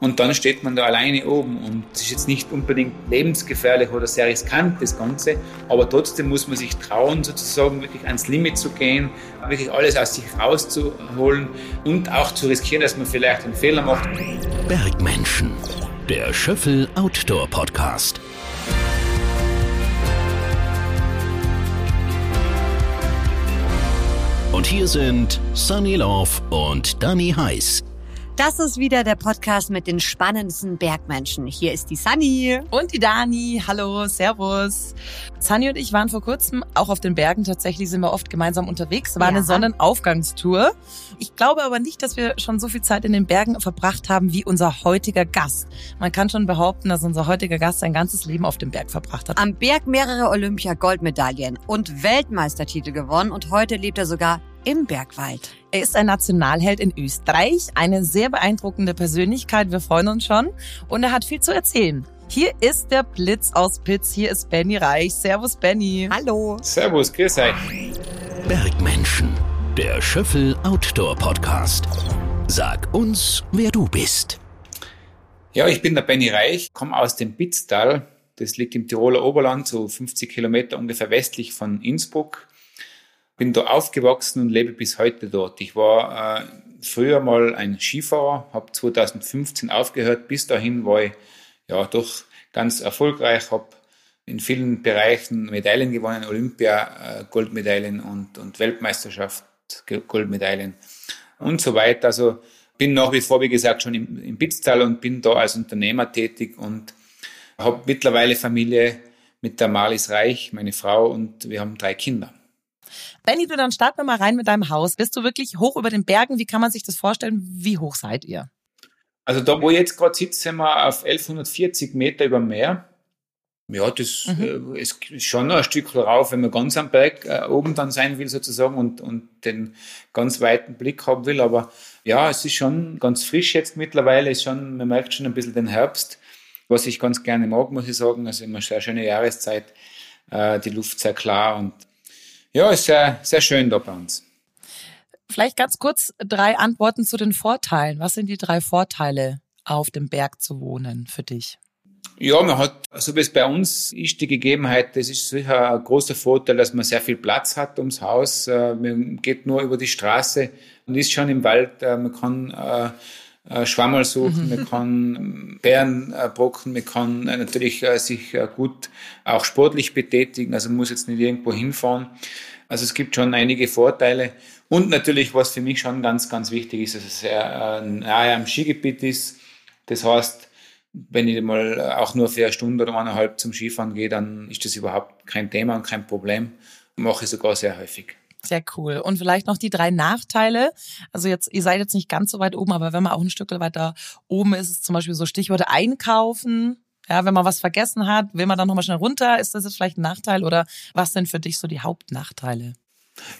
Und dann steht man da alleine oben und es ist jetzt nicht unbedingt lebensgefährlich oder sehr riskant, das Ganze, aber trotzdem muss man sich trauen, sozusagen wirklich ans Limit zu gehen, wirklich alles aus sich rauszuholen und auch zu riskieren, dass man vielleicht einen Fehler macht. Bergmenschen, der Schöffel Outdoor Podcast. Und hier sind Sunny Love und Danny Heiß. Das ist wieder der Podcast mit den spannendsten Bergmenschen. Hier ist die Sunny. Und die Dani. Hallo, Servus. Sunny und ich waren vor kurzem auch auf den Bergen. Tatsächlich sind wir oft gemeinsam unterwegs. War ja. eine Sonnenaufgangstour. Ich glaube aber nicht, dass wir schon so viel Zeit in den Bergen verbracht haben wie unser heutiger Gast. Man kann schon behaupten, dass unser heutiger Gast sein ganzes Leben auf dem Berg verbracht hat. Am Berg mehrere Olympia-Goldmedaillen und Weltmeistertitel gewonnen und heute lebt er sogar im Bergwald. Er ist ein Nationalheld in Österreich, eine sehr beeindruckende Persönlichkeit, wir freuen uns schon und er hat viel zu erzählen. Hier ist der Blitz aus Pitz, hier ist Benny Reich. Servus Benny. Hallo. Servus, grüß euch. Bergmenschen, der Schöffel Outdoor Podcast. Sag uns, wer du bist. Ja, ich bin der Benny Reich, komme aus dem Pitztal. Das liegt im Tiroler Oberland, so 50 Kilometer ungefähr westlich von Innsbruck bin da aufgewachsen und lebe bis heute dort. Ich war äh, früher mal ein Skifahrer, habe 2015 aufgehört. Bis dahin war ich ja doch ganz erfolgreich, habe in vielen Bereichen Medaillen gewonnen, Olympia, äh, Goldmedaillen und, und Weltmeisterschaft, Goldmedaillen und so weiter. Also bin nach wie vor, wie gesagt, schon im, im Bitztal und bin da als Unternehmer tätig und habe mittlerweile Familie mit der Marlies Reich, meine Frau, und wir haben drei Kinder. Benny, du dann starten wir mal rein mit deinem Haus. Bist du wirklich hoch über den Bergen? Wie kann man sich das vorstellen? Wie hoch seid ihr? Also da, wo ich jetzt gerade sitze, sind wir auf 1140 Meter über dem Meer. Ja, das mhm. äh, ist schon noch ein Stück rauf, wenn man ganz am Berg äh, oben dann sein will sozusagen und, und den ganz weiten Blick haben will. Aber ja, es ist schon ganz frisch jetzt mittlerweile. Ist schon, man merkt schon ein bisschen den Herbst, was ich ganz gerne mag, muss ich sagen. Also immer sehr schöne Jahreszeit, äh, die Luft sehr klar und ja, ist sehr, sehr schön da bei uns. Vielleicht ganz kurz drei Antworten zu den Vorteilen. Was sind die drei Vorteile, auf dem Berg zu wohnen für dich? Ja, man hat, so wie es bei uns ist, die Gegebenheit, das ist sicher ein großer Vorteil, dass man sehr viel Platz hat ums Haus. Äh, man geht nur über die Straße und ist schon im Wald. Äh, man kann äh, Schwammerl suchen, mhm. man kann Bären brocken, man kann natürlich sich gut auch sportlich betätigen, also man muss jetzt nicht irgendwo hinfahren. Also es gibt schon einige Vorteile. Und natürlich, was für mich schon ganz, ganz wichtig ist, dass es sehr nahe am Skigebiet ist. Das heißt, wenn ich mal auch nur für eine Stunde oder eineinhalb zum Skifahren gehe, dann ist das überhaupt kein Thema und kein Problem. Mache ich sogar sehr häufig. Sehr cool. Und vielleicht noch die drei Nachteile. Also jetzt, ihr seid jetzt nicht ganz so weit oben, aber wenn man auch ein Stück weiter oben ist, ist zum Beispiel so Stichworte einkaufen. Ja, wenn man was vergessen hat, will man dann nochmal schnell runter. Ist das jetzt vielleicht ein Nachteil oder was sind für dich so die Hauptnachteile?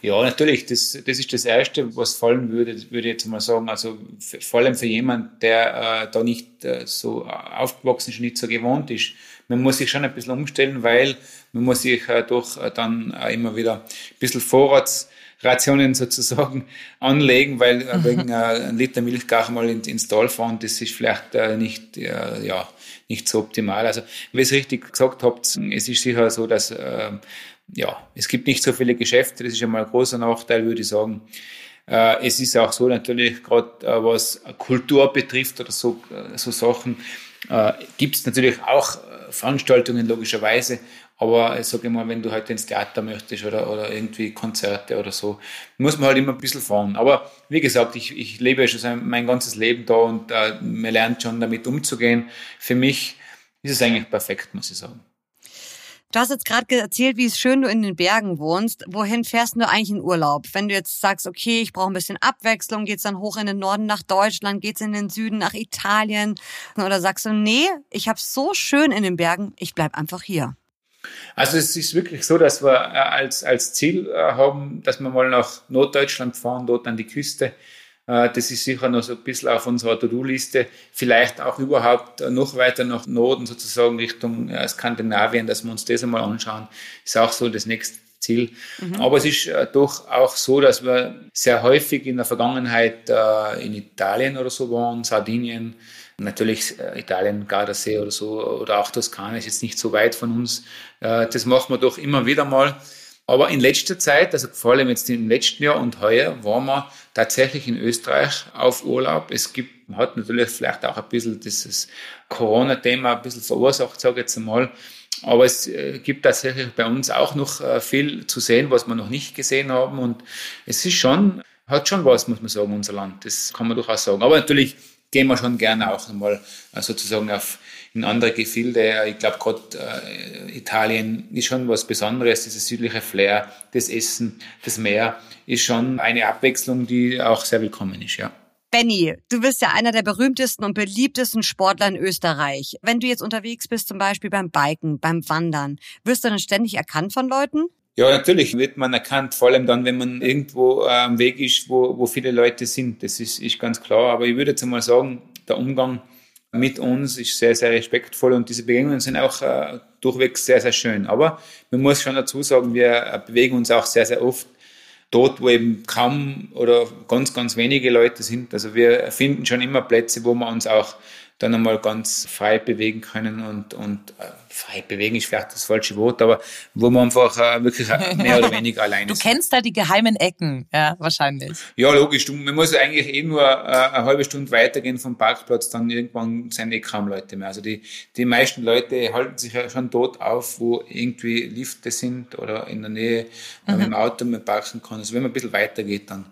Ja, natürlich. Das, das ist das Erste, was fallen würde, würde ich jetzt mal sagen. Also vor allem für jemanden, der äh, da nicht äh, so aufgewachsen ist, nicht so gewohnt ist. Man muss sich schon ein bisschen umstellen, weil man muss sich äh, doch äh, dann äh, immer wieder ein bisschen Vorratsrationen sozusagen anlegen, weil äh, wegen äh, ein Liter Milch gar mal in, ins Tal fahren, das ist vielleicht äh, nicht, äh, ja, nicht so optimal. Also, wie ihr es richtig gesagt habt, es ist sicher so, dass äh, ja, es gibt nicht so viele Geschäfte, das ist einmal ein großer Nachteil, würde ich sagen. Äh, es ist auch so natürlich, gerade äh, was Kultur betrifft oder so, äh, so Sachen, gibt es natürlich auch Veranstaltungen logischerweise, aber ich sage mal, wenn du halt ins Theater möchtest oder, oder irgendwie Konzerte oder so, muss man halt immer ein bisschen fahren. Aber wie gesagt, ich, ich lebe ja schon mein ganzes Leben da und äh, man lernt schon damit umzugehen. Für mich ist es eigentlich perfekt, muss ich sagen. Du hast jetzt gerade erzählt, wie schön du in den Bergen wohnst. Wohin fährst du eigentlich in Urlaub? Wenn du jetzt sagst, okay, ich brauche ein bisschen Abwechslung, geht's dann hoch in den Norden nach Deutschland, geht's in den Süden nach Italien? Oder sagst du, nee, ich hab's so schön in den Bergen, ich bleib einfach hier? Also es ist wirklich so, dass wir äh, als, als Ziel äh, haben, dass wir mal nach Norddeutschland fahren, dort an die Küste das ist sicher noch so ein bisschen auf unserer To-Do-Liste. Vielleicht auch überhaupt noch weiter nach Norden, sozusagen Richtung äh, Skandinavien, dass wir uns das einmal anschauen. Ist auch so das nächste Ziel. Mhm. Aber es ist äh, doch auch so, dass wir sehr häufig in der Vergangenheit äh, in Italien oder so waren, Sardinien, natürlich äh, Italien, Gardasee oder so, oder auch Toskana ist jetzt nicht so weit von uns. Äh, das machen wir doch immer wieder mal. Aber in letzter Zeit, also vor allem jetzt im letzten Jahr und heuer, waren wir tatsächlich in Österreich auf Urlaub. Es gibt, hat natürlich vielleicht auch ein bisschen dieses Corona-Thema ein bisschen verursacht, sage ich jetzt einmal. Aber es äh, gibt tatsächlich bei uns auch noch äh, viel zu sehen, was wir noch nicht gesehen haben. Und es ist schon, hat schon was, muss man sagen, unser Land. Das kann man durchaus sagen. Aber natürlich gehen wir schon gerne auch einmal äh, sozusagen auf in andere Gefilde. Ich glaube, gerade äh, Italien ist schon was Besonderes. Dieses südliche Flair, das Essen, das Meer ist schon eine Abwechslung, die auch sehr willkommen ist, ja. Benny, du bist ja einer der berühmtesten und beliebtesten Sportler in Österreich. Wenn du jetzt unterwegs bist, zum Beispiel beim Biken, beim Wandern, wirst du dann ständig erkannt von Leuten? Ja, natürlich wird man erkannt, vor allem dann, wenn man irgendwo äh, am Weg ist, wo, wo viele Leute sind. Das ist, ist ganz klar. Aber ich würde jetzt einmal sagen, der Umgang mit uns ist sehr, sehr respektvoll und diese Begegnungen sind auch äh, durchwegs sehr, sehr schön. Aber man muss schon dazu sagen, wir äh, bewegen uns auch sehr, sehr oft dort, wo eben kaum oder ganz, ganz wenige Leute sind. Also wir finden schon immer Plätze, wo wir uns auch dann einmal ganz frei bewegen können und, und äh, frei bewegen ist vielleicht das falsche Wort, aber wo man einfach äh, wirklich mehr oder weniger alleine ist. Du kennst da die geheimen Ecken, ja, wahrscheinlich. Ja, logisch. Du, man muss eigentlich eh nur äh, eine halbe Stunde weitergehen vom Parkplatz, dann irgendwann sind eh kaum Leute mehr. Also die, die meisten Leute halten sich ja schon dort auf, wo irgendwie Lifte sind oder in der Nähe, mhm. mit dem Auto man parken kann. Also wenn man ein bisschen weitergeht, dann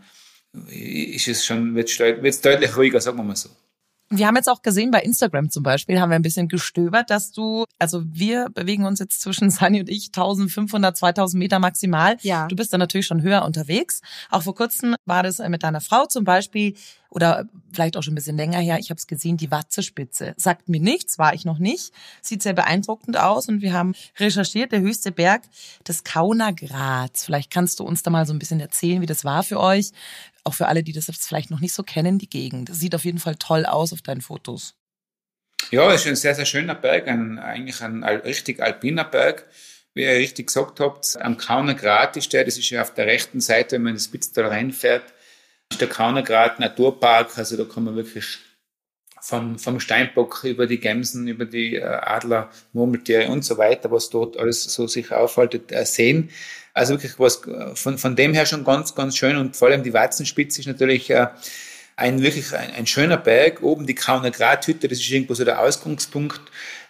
ist es schon, wird es deutlich ruhiger, sagen wir mal so. Wir haben jetzt auch gesehen, bei Instagram zum Beispiel, haben wir ein bisschen gestöbert, dass du, also wir bewegen uns jetzt zwischen Sunny und ich 1500, 2000 Meter maximal. Ja. Du bist dann natürlich schon höher unterwegs. Auch vor kurzem war das mit deiner Frau zum Beispiel oder vielleicht auch schon ein bisschen länger her. Ich habe es gesehen, die Watzespitze. Sagt mir nichts, war ich noch nicht. Sieht sehr beeindruckend aus und wir haben recherchiert, der höchste Berg des Kaunergrats. Vielleicht kannst du uns da mal so ein bisschen erzählen, wie das war für euch auch für alle, die das jetzt vielleicht noch nicht so kennen, die Gegend. Das sieht auf jeden Fall toll aus auf deinen Fotos. Ja, es ist ein sehr, sehr schöner Berg, ein, eigentlich ein richtig alpiner Berg. Wie ihr richtig gesagt habt, am Kauner Grat ist der, das ist ja auf der rechten Seite, wenn man ins Spitztal reinfährt, der Kauner Grat Naturpark, also da kann man wirklich vom, vom Steinbock über die Gemsen, über die äh, Adler, Murmeltiere und so weiter, was dort alles so sich aufhaltet, äh, sehen. Also wirklich was von, von dem her schon ganz, ganz schön und vor allem die Watzenspitze ist natürlich äh, ein wirklich ein, ein, schöner Berg. Oben die Kauner Grathütte, das ist irgendwo so der Ausgangspunkt.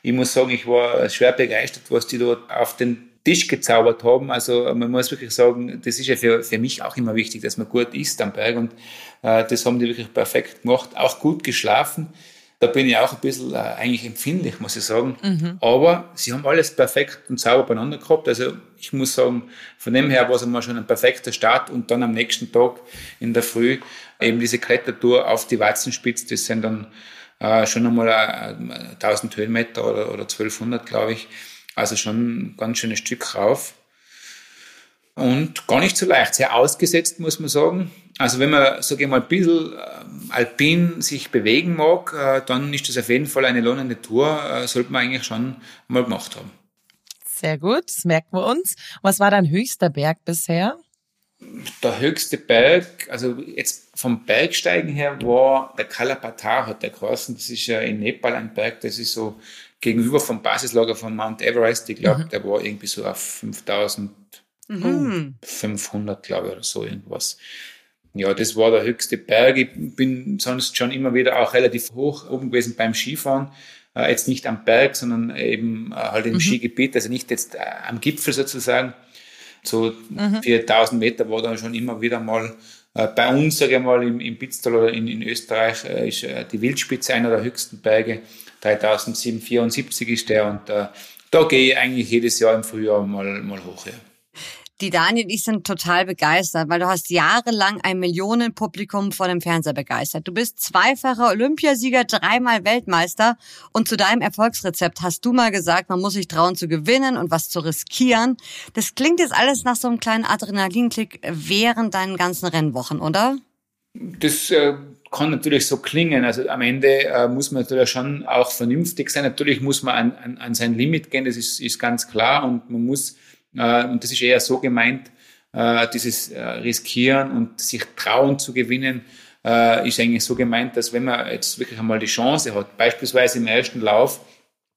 Ich muss sagen, ich war schwer begeistert, was die dort auf den Tisch gezaubert haben. Also man muss wirklich sagen, das ist ja für, für mich auch immer wichtig, dass man gut isst am Berg und äh, das haben die wirklich perfekt gemacht. Auch gut geschlafen. Da bin ich auch ein bisschen äh, eigentlich empfindlich, muss ich sagen. Mhm. Aber sie haben alles perfekt und sauber beieinander gehabt. Also ich muss sagen, von dem her war es einmal schon ein perfekter Start und dann am nächsten Tag in der Früh eben diese Klettertour auf die Watzenspitze. Das sind dann äh, schon einmal äh, 1000 Höhenmeter oder, oder 1200, glaube ich. Also schon ein ganz schönes Stück rauf. Und gar nicht so leicht, sehr ausgesetzt, muss man sagen. Also wenn man, sage ich mal, ein bisschen ähm, alpin sich bewegen mag, äh, dann ist das auf jeden Fall eine lohnende Tour, äh, sollte man eigentlich schon mal gemacht haben. Sehr gut, das merken wir uns. Was war dein höchster Berg bisher? Der höchste Berg, also jetzt vom Bergsteigen her, war der Kalapatar, hat der geheißen. Das ist ja in Nepal ein Berg, das ist so gegenüber vom Basislager von Mount Everest. Ich glaube, mhm. der war irgendwie so auf 5000 mhm. 500, glaube ich, oder so irgendwas. Ja, das war der höchste Berg. Ich bin sonst schon immer wieder auch relativ hoch oben gewesen beim Skifahren. Äh, jetzt nicht am Berg, sondern eben äh, halt im mhm. Skigebiet, also nicht jetzt äh, am Gipfel sozusagen. So mhm. 4000 Meter war dann schon immer wieder mal äh, bei uns, sage ich mal, im, im Pitztal oder in, in Österreich äh, ist äh, die Wildspitze einer der höchsten Berge. 3774 ist der und da gehe ich eigentlich jedes Jahr im Frühjahr mal, mal hoch. Ja. Die Daniel und ich sind total begeistert, weil du hast jahrelang ein Millionenpublikum vor dem Fernseher begeistert. Du bist zweifacher Olympiasieger, dreimal Weltmeister und zu deinem Erfolgsrezept hast du mal gesagt, man muss sich trauen zu gewinnen und was zu riskieren. Das klingt jetzt alles nach so einem kleinen Adrenalinklick während deinen ganzen Rennwochen, oder? Das äh, kann natürlich so klingen. Also am Ende äh, muss man natürlich schon auch vernünftig sein. Natürlich muss man an, an, an sein Limit gehen, das ist, ist ganz klar und man muss Äh, und das ist eher so gemeint, äh, dieses äh, Riskieren und sich trauen zu gewinnen, äh, ist eigentlich so gemeint, dass wenn man jetzt wirklich einmal die Chance hat, beispielsweise im ersten Lauf,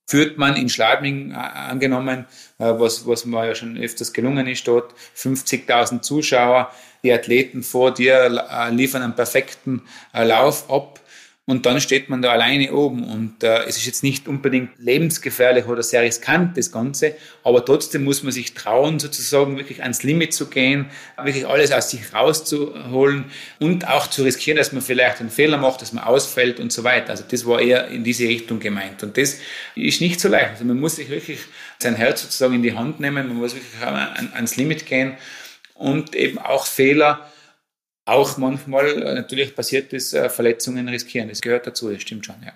führt man in Schladming äh, angenommen, äh, was, was mir ja schon öfters gelungen ist dort, 50.000 Zuschauer, die Athleten vor dir äh, liefern einen perfekten Lauf ab und dann steht man da alleine oben und äh, es ist jetzt nicht unbedingt lebensgefährlich oder sehr riskant, das Ganze, aber trotzdem muss man sich trauen, sozusagen wirklich ans Limit zu gehen, wirklich alles aus sich rauszuholen und auch zu riskieren, dass man vielleicht einen Fehler macht, dass man ausfällt und so weiter. Also das war eher in diese Richtung gemeint und das ist nicht so leicht. Also man muss sich wirklich sein Herz sozusagen in die Hand nehmen, man muss wirklich ans Limit gehen und eben auch Fehler auch manchmal äh, natürlich passiert ist, äh, Verletzungen riskieren. Das gehört dazu, das stimmt schon, ja.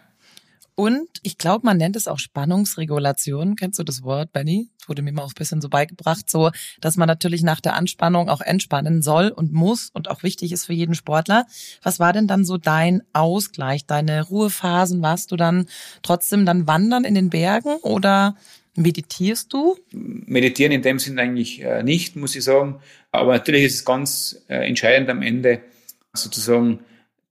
Und ich glaube, man nennt es auch Spannungsregulation. Kennst du das Wort, Benny? Das wurde mir mal auch ein bisschen so beigebracht, so, dass man natürlich nach der Anspannung auch entspannen soll und muss und auch wichtig ist für jeden Sportler. Was war denn dann so dein Ausgleich, deine Ruhephasen? Warst du dann trotzdem dann wandern in den Bergen oder meditierst du? Meditieren in dem Sinn eigentlich äh, nicht, muss ich sagen. Aber natürlich ist es ganz äh, entscheidend am Ende sozusagen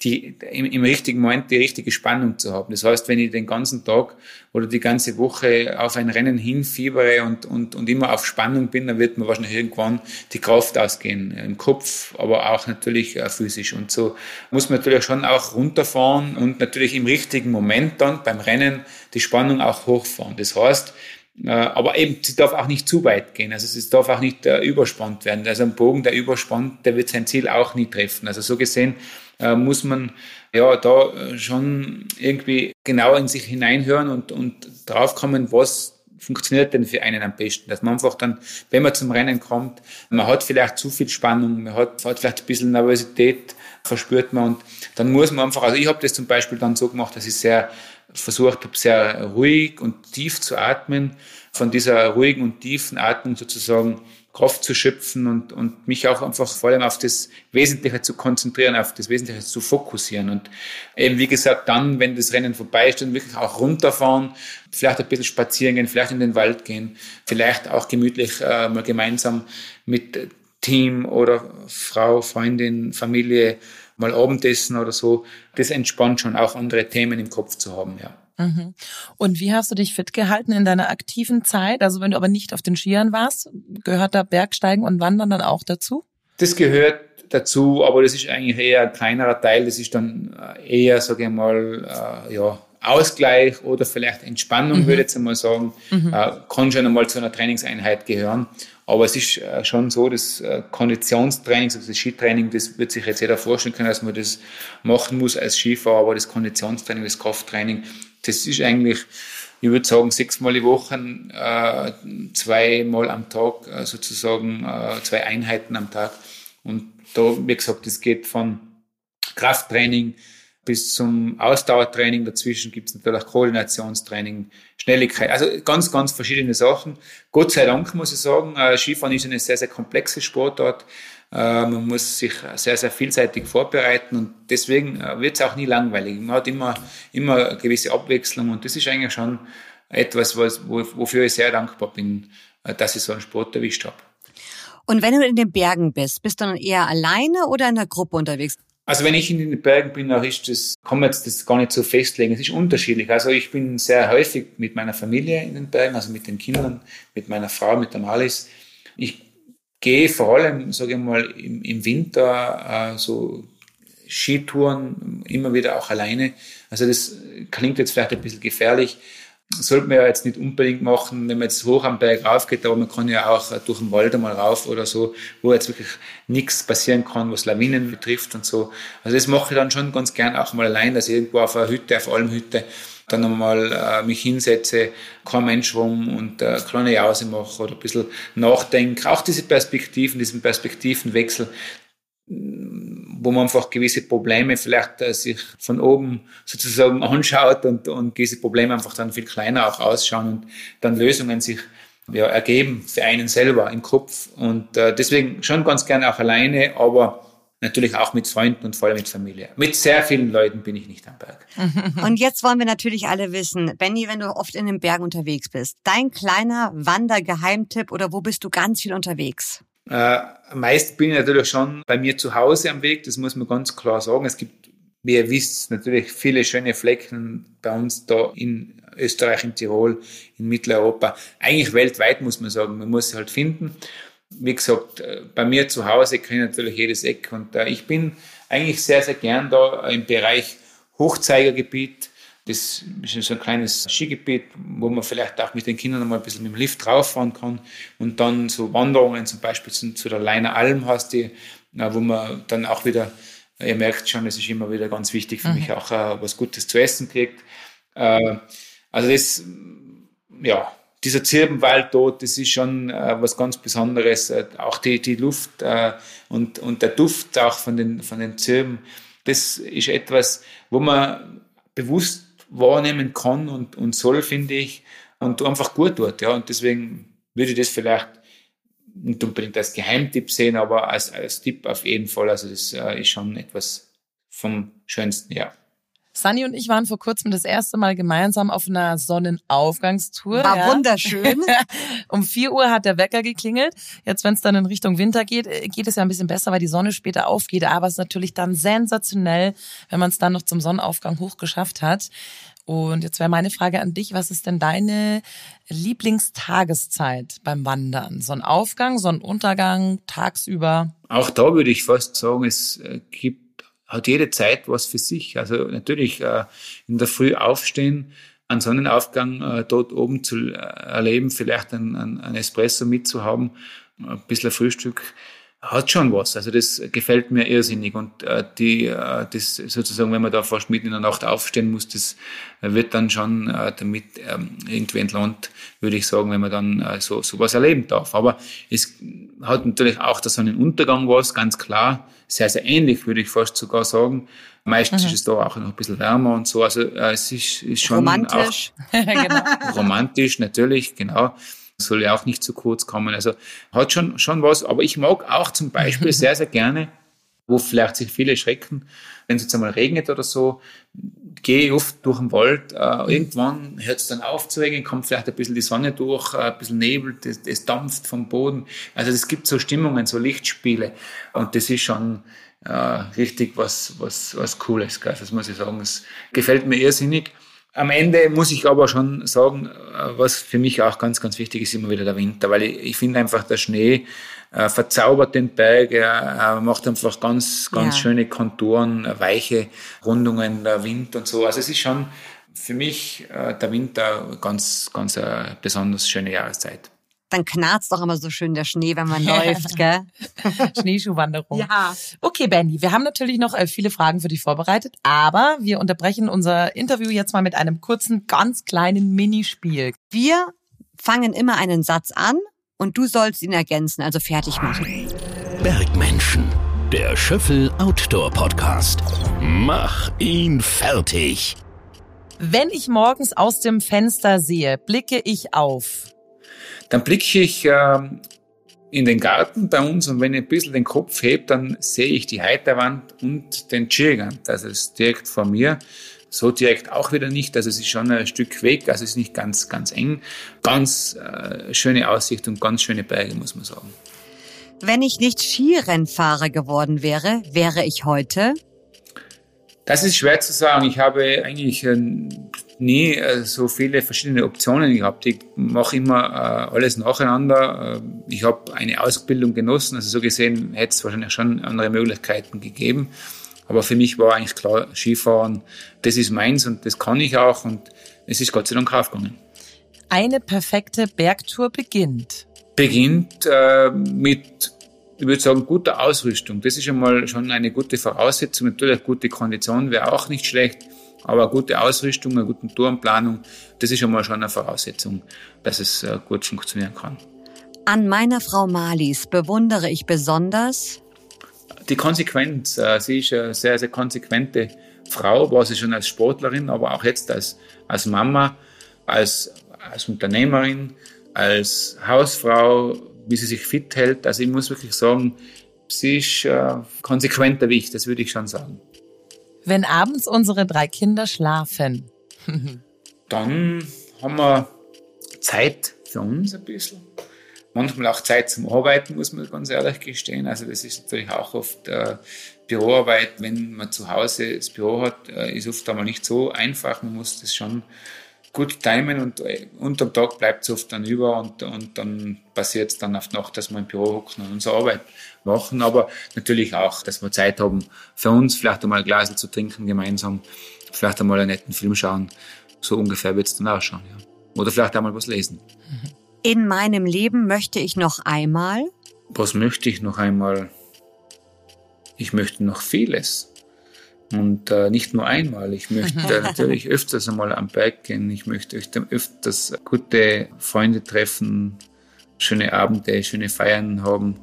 die, im, im, richtigen Moment die richtige Spannung zu haben. Das heißt, wenn ich den ganzen Tag oder die ganze Woche auf ein Rennen hinfiebere und, und, und immer auf Spannung bin, dann wird mir wahrscheinlich irgendwann die Kraft ausgehen. Im Kopf, aber auch natürlich äh, physisch. Und so muss man natürlich schon auch runterfahren und natürlich im richtigen Moment dann beim Rennen die Spannung auch hochfahren. Das heißt, äh, aber eben, sie darf auch nicht zu weit gehen. Also es darf auch nicht äh, überspannt werden. Also ein Bogen, der überspannt, der wird sein Ziel auch nie treffen. Also so gesehen äh, muss man ja da äh, schon irgendwie genau in sich hineinhören und, und draufkommen, was funktioniert denn für einen am besten? Dass man einfach dann, wenn man zum Rennen kommt, man hat vielleicht zu viel Spannung, man hat, hat vielleicht ein bisschen Nervosität, verspürt man und dann muss man einfach, also ich habe das zum Beispiel dann so gemacht, dass ich sehr versucht habe, sehr ruhig und tief zu atmen, von dieser ruhigen und tiefen Atmung sozusagen Kraft zu schöpfen und, und mich auch einfach vor allem auf das Wesentliche zu konzentrieren, auf das Wesentliche zu fokussieren. Und eben, wie gesagt, dann, wenn das Rennen vorbei ist, dann wirklich auch runterfahren, vielleicht ein bisschen spazieren gehen, vielleicht in den Wald gehen, vielleicht auch gemütlich äh, mal gemeinsam mit Team oder Frau, Freundin, Familie mal Abendessen oder so. Das entspannt schon, auch andere Themen im Kopf zu haben, ja. Mhm. Und wie hast du dich fit gehalten in deiner aktiven Zeit? Also wenn du aber nicht auf den Skiern warst, gehört da Bergsteigen und Wandern dann auch dazu? Das gehört dazu, aber das ist eigentlich eher ein kleinerer Teil. Das ist dann äh, eher, sage ich mal, äh, ja, Ausgleich oder vielleicht Entspannung, mhm. würde ich jetzt einmal sagen, mhm. äh, kann schon einmal zu einer Trainingseinheit gehören. Aber es ist äh, schon so, das äh, Konditionstraining, also das Skitraining, das wird sich jetzt jeder vorstellen können, dass man das machen muss als Skifahrer, aber das Konditionstraining, das Krafttraining, das ist eigentlich, ich würde sagen, sechsmal die Woche, äh, zweimal am Tag, sozusagen zwei Einheiten am Tag. Und da, wie gesagt, das geht von Krafttraining, bis zum Ausdauertraining. Dazwischen gibt es natürlich auch Koordinationstraining, Schnelligkeit. Also ganz, ganz verschiedene Sachen. Gott sei Dank muss ich sagen, äh, Skifahren ist eine sehr, sehr komplexe Sportart. Äh, man muss sich sehr, sehr vielseitig vorbereiten und deswegen äh, wird es auch nie langweilig. Man hat immer, immer eine gewisse Abwechslung und das ist eigentlich schon etwas, was, wofür ich sehr dankbar bin, dass ich so einen Sport erwischt habe. Und wenn du in den Bergen bist, bist du dann eher alleine oder in der Gruppe unterwegs? Also wenn ich in den Bergen bin, auch ist das, kann man jetzt das gar nicht so festlegen. Es ist unterschiedlich. Also ich bin sehr häufig mit meiner Familie in den Bergen, also mit den Kindern, mit meiner Frau, mit der Malis. Ich gehe vor allem, sage ich mal, im, im Winter äh, so Skitouren immer wieder auch alleine. Also das klingt jetzt vielleicht ein bisschen gefährlich, sollte man ja jetzt nicht unbedingt machen, wenn man jetzt hoch am Berg raufgeht, aber man kann ja auch durch den Wald einmal rauf oder so, wo jetzt wirklich nichts passieren kann, was Lawinen betrifft und so. Also das mache ich dann schon ganz gern auch mal allein, dass ich irgendwo auf einer Hütte, auf Almhütte, dann nochmal äh, mich hinsetze, kein Mensch rum und äh, kleine Jause mache oder ein bisschen nachdenke. Auch diese Perspektiven, diesen Perspektivenwechsel, wo man einfach gewisse Probleme vielleicht äh, sich von oben sozusagen anschaut und, und diese Probleme einfach dann viel kleiner auch ausschauen und dann Lösungen sich ja, ergeben für einen selber im Kopf. Und äh, deswegen schon ganz gerne auch alleine, aber natürlich auch mit Freunden und vor allem mit Familie. Mit sehr vielen Leuten bin ich nicht am Berg. Und jetzt wollen wir natürlich alle wissen, Benny, wenn du oft in den Bergen unterwegs bist, dein kleiner Wandergeheimtipp oder wo bist du ganz viel unterwegs? Äh, meist bin ich natürlich schon bei mir zu Hause am Weg, das muss man ganz klar sagen. Es gibt, wie ihr wisst, natürlich viele schöne Flecken bei uns da in Österreich, in Tirol, in Mitteleuropa. Eigentlich weltweit muss man sagen, man muss sie halt finden. Wie gesagt, äh, bei mir zu Hause kenne ich natürlich jedes Eck und äh, ich bin eigentlich sehr, sehr gern da im Bereich Hochzeigergebiet, das ist so ein kleines Skigebiet, wo man vielleicht auch mit den Kindern einmal ein bisschen mit dem Lift rauffahren kann und dann so Wanderungen zum Beispiel zu, zu der Leiner Alm hast, die, wo man dann auch wieder, ihr merkt schon, es ist immer wieder ganz wichtig für mhm. mich auch äh, was Gutes zu essen kriegt. Äh, also das, ja, dieser Zirbenwald dort, das ist schon äh, was ganz Besonderes. Äh, auch die, die Luft äh, und, und der Duft auch von den, von den Zirben, das ist etwas, wo man bewusst wahrnehmen kann und, und soll, finde ich, und einfach gut tut. Ja. Und deswegen würde ich das vielleicht nicht unbedingt als Geheimtipp sehen, aber als, als Tipp auf jeden Fall. Also das äh, ist schon etwas vom Schönsten, ja. Sunny und ich waren vor kurzem das erste Mal gemeinsam auf einer Sonnenaufgangstour. War ja. wunderschön. um vier Uhr hat der Wecker geklingelt. Jetzt, wenn es dann in Richtung Winter geht, äh, geht es ja ein bisschen besser, weil die Sonne später aufgeht. Aber es ist natürlich dann sensationell, wenn man es dann noch zum Sonnenaufgang hochgeschafft hat. Und jetzt wäre meine Frage an dich, was ist denn deine Lieblingstageszeit beim Wandern? Sonnenaufgang, Sonnenuntergang, tagsüber? Auch da würde ich fast sagen, es äh, gibt hat jede Zeit was für sich. Also natürlich äh, in der Früh aufstehen, einen Sonnenaufgang äh, dort oben zu äh, erleben, vielleicht ein, ein, ein Espresso mitzuhaben, ein bisschen Frühstück, hat schon was. Also das gefällt mir irrsinnig. Und äh, die, äh, das sozusagen, wenn man da fast mitten in der Nacht aufstehen muss, das wird dann schon äh, damit ähm, irgendwie entlohnt, würde ich sagen, wenn man dann äh, so sowas erleben darf. Aber es hat natürlich auch da so einen Untergang was, ganz klar sehr, sehr ähnlich, würde ich fast sogar sagen. Meistens mhm. ist es da auch noch ein bisschen wärmer und so. Also äh, es ist, ist schon romantisch. Auch genau. romantisch, natürlich, genau. Soll ja auch nicht zu kurz kommen. Also hat schon, schon was. Aber ich mag auch zum Beispiel sehr, sehr gerne, wo vielleicht sich viele schrecken, wenn es jetzt einmal regnet oder so, gehe ich oft durch den Wald. Äh, irgendwann hört es dann auf zu regnen, kommt vielleicht ein bisschen die Sonne durch, äh, ein bisschen Nebel, das, das dampft vom Boden. Also es gibt so Stimmungen, so Lichtspiele. Und das ist schon äh, richtig was, was, was Cooles. Gell? Das muss ich sagen. Es gefällt mir irrsinnig. Am Ende muss ich aber schon sagen, äh, was für mich auch ganz, ganz wichtig ist, immer wieder der Winter, weil ich, ich finde einfach, der Schnee äh, verzaubert den Berg, er macht einfach ganz, ganz ja. schöne Konturen, weiche Rundungen, der Wind und so. Also es ist schon für mich äh, der Winter ganz, ganz eine besonders schöne Jahreszeit dann knarzt doch immer so schön der Schnee, wenn man läuft, gell? Schneeschuhwanderung. Ja. Okay, Benny, wir haben natürlich noch äh, viele Fragen für dich vorbereitet, aber wir unterbrechen unser Interview jetzt mal mit einem kurzen, ganz kleinen Minispiel. Wir fangen immer einen Satz an und du sollst ihn ergänzen, also fertig machen. Bergmenschen, der Schöffel Outdoor Podcast. Mach ihn fertig. Wenn ich morgens aus dem Fenster sehe, blicke ich auf dann blicke ich äh, in den Garten bei uns und wenn ich ein bisschen den Kopf hebe, dann sehe ich die Heiterwand und den Tschirgant. Also es ist direkt vor mir. So direkt auch wieder nicht. Also es ist schon ein Stück weg, also es ist nicht ganz, ganz eng. Ganz äh, schöne Aussicht und ganz schöne Berge, muss man sagen. Wenn ich nicht Skirennfahrer geworden wäre, wäre ich heute? Das ist schwer zu sagen. Ich habe eigentlich nie äh, so viele verschiedene Optionen gehabt. Ich mache immer äh, alles nacheinander. Ich habe eine Ausbildung genossen, also so gesehen hätte es wahrscheinlich schon andere Möglichkeiten gegeben. Aber für mich war eigentlich klar, Skifahren, das ist meins und das kann ich auch und es ist Gott sei Dank aufgegangen. Eine perfekte Bergtour beginnt. Beginnt äh, mit ich würde sagen, guter Ausrüstung. Das ist einmal schon eine gute Voraussetzung. Natürlich gute Kondition wäre auch nicht schlecht, aber eine gute Ausrüstung, eine gute Tourenplanung, das ist einmal schon eine Voraussetzung, dass es äh, gut funktionieren kann. An meiner Frau Malis bewundere ich besonders die Konsequenz. Äh, sie ist eine sehr, sehr konsequente Frau, war sie schon als Sportlerin, aber auch jetzt als, als Mama, als, als Unternehmerin, als Hausfrau, wie sie sich fit hält. Also ich muss wirklich sagen, sie ist äh, konsequenter wie ich, das würde ich schon sagen. Wenn abends unsere drei Kinder schlafen, dann haben wir Zeit für uns ein bisschen. Manchmal auch Zeit zum Arbeiten, muss man ganz ehrlich gestehen. Also das ist natürlich auch oft äh, Büroarbeit, wenn man zu Hause das Büro hat, äh, ist oft einmal nicht so einfach. Man muss das schon gut timen und äh, unterm Tag bleibt es oft dann über und, und dann passiert es dann auf die Nacht, dass wir im Büro hocken und unsere Arbeit machen. Aber natürlich auch, dass wir Zeit haben für uns, vielleicht einmal ein Glas zu trinken gemeinsam, vielleicht einmal einen netten Film schauen. So ungefähr wird es dann ausschauen. Ja. Oder vielleicht einmal was lesen. In meinem Leben möchte ich noch einmal. Was möchte ich noch einmal? Ich möchte noch vieles. Und äh, nicht nur einmal. Ich möchte natürlich öfters einmal am Berg gehen. Ich möchte öfters gute Freunde treffen, schöne Abende, schöne Feiern haben.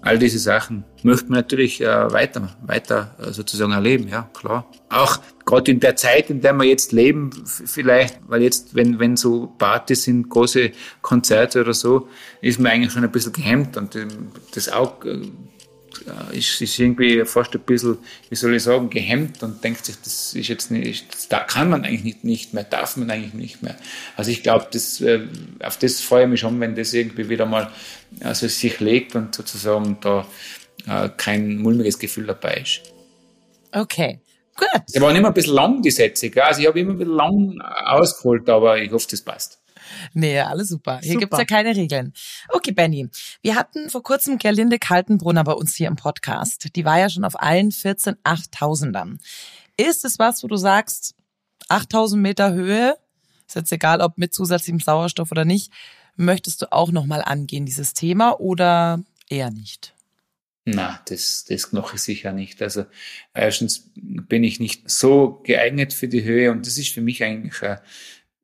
All diese Sachen möchte man natürlich äh, weiter, weiter äh, sozusagen erleben, ja, klar. Auch gerade in der Zeit, in der wir jetzt leben, vielleicht, weil jetzt, wenn, wenn so Partys sind, große Konzerte oder so, ist man eigentlich schon ein bisschen gehemmt und ähm, das auch ist, ist irgendwie fast ein bisschen, wie soll ich sagen, gehemmt und denkt sich, das ist jetzt nicht, das da kann man eigentlich nicht, nicht mehr, darf man eigentlich nicht mehr. Also ich glaube, das, äh, auf das freue ich mich schon, wenn das irgendwie wieder mal also sich legt und sozusagen da äh, kein mulmiges Gefühl dabei ist. Okay. Gut. Sie waren immer ein bisschen lang, die Sätze. Also ich habe immer ein bisschen lang ausgeholt, aber ich hoffe, das passt. Nee, alles super. Hier super. gibt's ja keine Regeln. Okay, Benny. Wir hatten vor kurzem Gerlinde Kaltenbrunner bei uns hier im Podcast. Die war ja schon auf allen 14 8000ern. Ist es was, wo du sagst, 8000 Meter Höhe, ist jetzt egal, ob mit zusätzlichem Sauerstoff oder nicht, möchtest du auch nochmal angehen, dieses Thema, oder eher nicht? Na, das, das noch sicher nicht. Also erstens bin ich nicht so geeignet für die Höhe und das ist für mich eigentlich äh,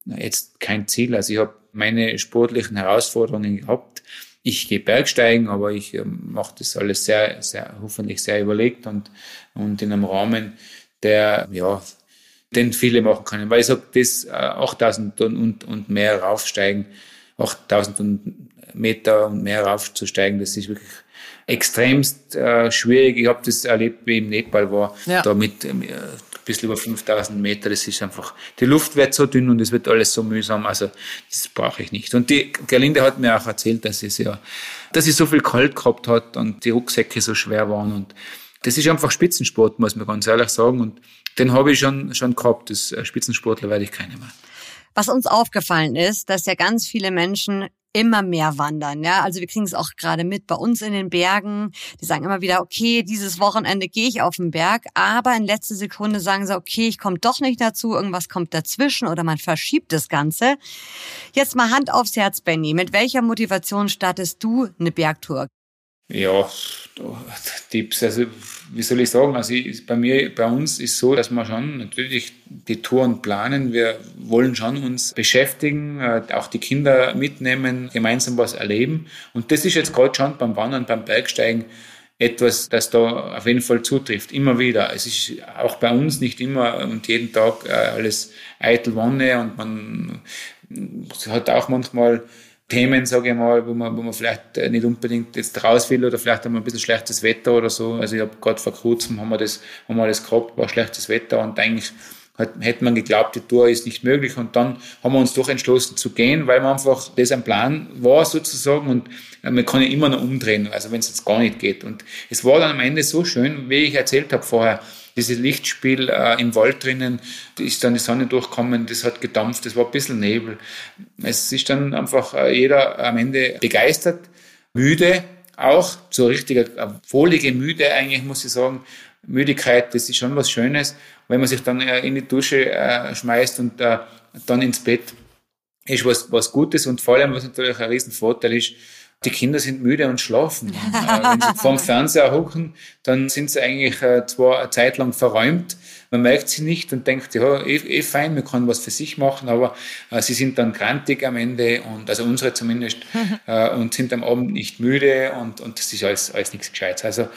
jetzt kein Ziel. Also ich habe meine sportlichen Herausforderungen gehabt. Ich gehe Bergsteigen, aber ich äh, mache das alles sehr, sehr, hoffentlich sehr überlegt und, und in einem Rahmen, der, ja, den viele machen können. Weil ich sage, das äh, 8000 und, und, und mehr raufsteigen, 8000 Meter und mehr raufzusteigen, das ist wirklich extremst äh, schwierig. Ich habe das erlebt, wie im Nepal war, ja. da mit ähm, bisschen über 5000 Meter. Das ist einfach, die Luft wird so dünn und es wird alles so mühsam. Also, das brauche ich nicht. Und die Gerlinde hat mir auch erzählt, dass sie ja, dass sie so viel kalt gehabt hat und die Rucksäcke so schwer waren. Und das ist einfach Spitzensport, muss man ganz ehrlich sagen. Und den habe ich schon, schon gehabt. Das Spitzensportler werde ich keine mehr. Was uns aufgefallen ist, dass ja ganz viele Menschen immer mehr wandern. Ja, also wir kriegen es auch gerade mit bei uns in den Bergen. Die sagen immer wieder, okay, dieses Wochenende gehe ich auf den Berg, aber in letzter Sekunde sagen sie, okay, ich komme doch nicht dazu, irgendwas kommt dazwischen oder man verschiebt das Ganze. Jetzt mal Hand aufs Herz, Benny. Mit welcher Motivation startest du eine Bergtour? Ja, Tipps. Also, wie soll ich sagen? Also, ich, bei mir, bei uns ist so, dass wir schon natürlich die Touren planen. Wir wollen schon uns beschäftigen, äh, auch die Kinder mitnehmen, gemeinsam was erleben. Und das ist jetzt gerade schon beim Wandern, beim Bergsteigen etwas, das da auf jeden Fall zutrifft. Immer wieder. Es ist auch bei uns nicht immer und jeden Tag äh, alles eitel Wonne und man hat auch manchmal Themen, sage ich mal, wo man, wo man vielleicht äh, nicht unbedingt jetzt raus will oder vielleicht wir ein bisschen schlechtes Wetter oder so. Also ich habe gerade vor kurzem haben wir das, haben wir das gehabt, war schlechtes Wetter und eigentlich hat, hätte man geglaubt, die Tour ist nicht möglich und dann haben wir uns doch entschlossen zu gehen, weil man einfach das ein Plan war sozusagen und äh, man kann ja immer noch umdrehen, also wenn es jetzt gar nicht geht. Und es war dann am Ende so schön, wie ich erzählt habe vorher, dieses Lichtspiel äh, im Wald drinnen, ist dann die Sonne durchkommen, das hat gedampft, das war ein bisschen Nebel. Es ist dann einfach äh, jeder am Ende begeistert, müde, auch so richtige, äh, wohlige Müde eigentlich, muss ich sagen. Müdigkeit, das ist schon was Schönes. Wenn man sich dann äh, in die Dusche äh, schmeißt und äh, dann ins Bett, ist was, was Gutes und vor allem, was natürlich ein Riesenvorteil ist, die Kinder sind müde und schlafen. äh, wenn sie vorm Fernseher hocken, dann sind sie eigentlich äh, zwar eine Zeit lang verräumt, man merkt sie nicht und denkt, ja, eh, eh fein, man kann was für sich machen, aber äh, sie sind dann grantig am Ende und also unsere zumindest äh, und sind am Abend nicht müde und, und das ist alles, alles nichts Gescheites. Also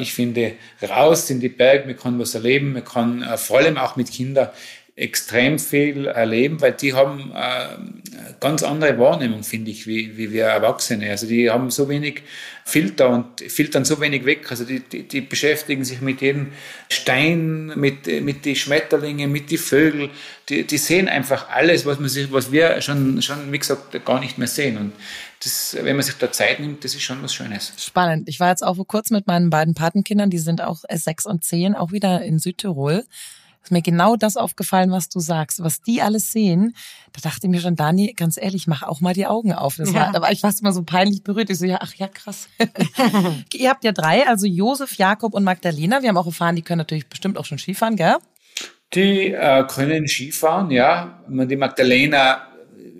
ich finde, raus in die Berge, man kann was erleben, man kann vor allem auch mit Kindern extrem viel erleben, weil die haben äh, ganz andere Wahrnehmung, finde ich, wie, wie wir Erwachsene. Also die haben so wenig Filter und filtern so wenig weg. Also die, die, die beschäftigen sich mit jedem Stein, mit, mit die Schmetterlinge, mit die Vögel. Die, die sehen einfach alles, was man sich, was wir schon, schon, wie gesagt, gar nicht mehr sehen. Und das, wenn man sich da Zeit nimmt, das ist schon was Schönes. Spannend. Ich war jetzt auch vor kurzem mit meinen beiden Patenkindern, die sind auch sechs und zehn, auch wieder in Südtirol ist mir genau das aufgefallen, was du sagst. Was die alles sehen, da dachte ich mir schon, Dani, ganz ehrlich, mach auch mal die Augen auf. Das war, da war ich fast mal so peinlich berührt. Ich so, ja, ach ja, krass. Ihr habt ja drei, also Josef, Jakob und Magdalena. Wir haben auch erfahren, die können natürlich bestimmt auch schon Skifahren, gell? Die äh, können Skifahren, ja. Die Magdalena